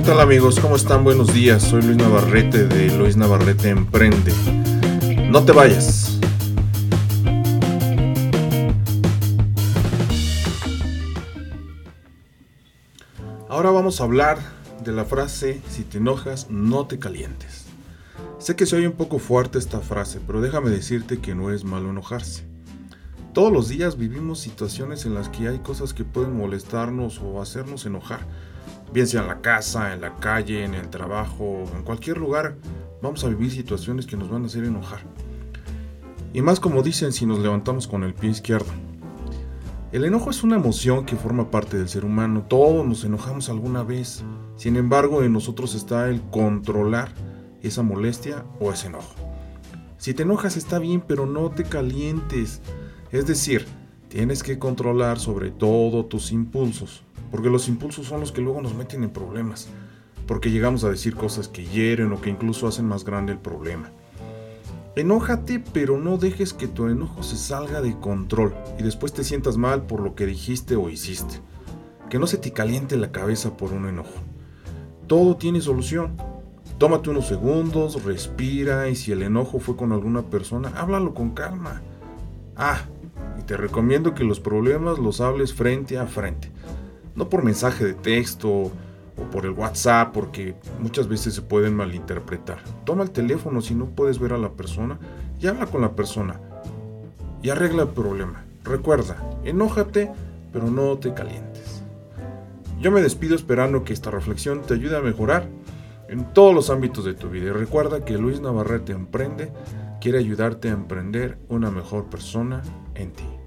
¿Qué tal amigos? ¿Cómo están? Buenos días. Soy Luis Navarrete de Luis Navarrete Emprende. No te vayas. Ahora vamos a hablar de la frase, si te enojas, no te calientes. Sé que se oye un poco fuerte esta frase, pero déjame decirte que no es malo enojarse. Todos los días vivimos situaciones en las que hay cosas que pueden molestarnos o hacernos enojar bien sea en la casa, en la calle, en el trabajo, en cualquier lugar, vamos a vivir situaciones que nos van a hacer enojar. Y más como dicen si nos levantamos con el pie izquierdo. El enojo es una emoción que forma parte del ser humano, todos nos enojamos alguna vez, sin embargo en nosotros está el controlar esa molestia o ese enojo. Si te enojas está bien, pero no te calientes, es decir, tienes que controlar sobre todo tus impulsos, porque los impulsos son los que luego nos meten en problemas, porque llegamos a decir cosas que hieren o que incluso hacen más grande el problema. Enójate, pero no dejes que tu enojo se salga de control y después te sientas mal por lo que dijiste o hiciste. Que no se te caliente la cabeza por un enojo. Todo tiene solución. Tómate unos segundos, respira y si el enojo fue con alguna persona, háblalo con calma. Ah, te recomiendo que los problemas los hables frente a frente no por mensaje de texto o por el WhatsApp, porque muchas veces se pueden malinterpretar. Toma el teléfono si no puedes ver a la persona y habla con la persona y arregla el problema. Recuerda, enójate, pero no te calientes. Yo me despido esperando que esta reflexión te ayude a mejorar en todos los ámbitos de tu vida. Recuerda que Luis Navarrete Emprende quiere ayudarte a emprender una mejor persona en ti.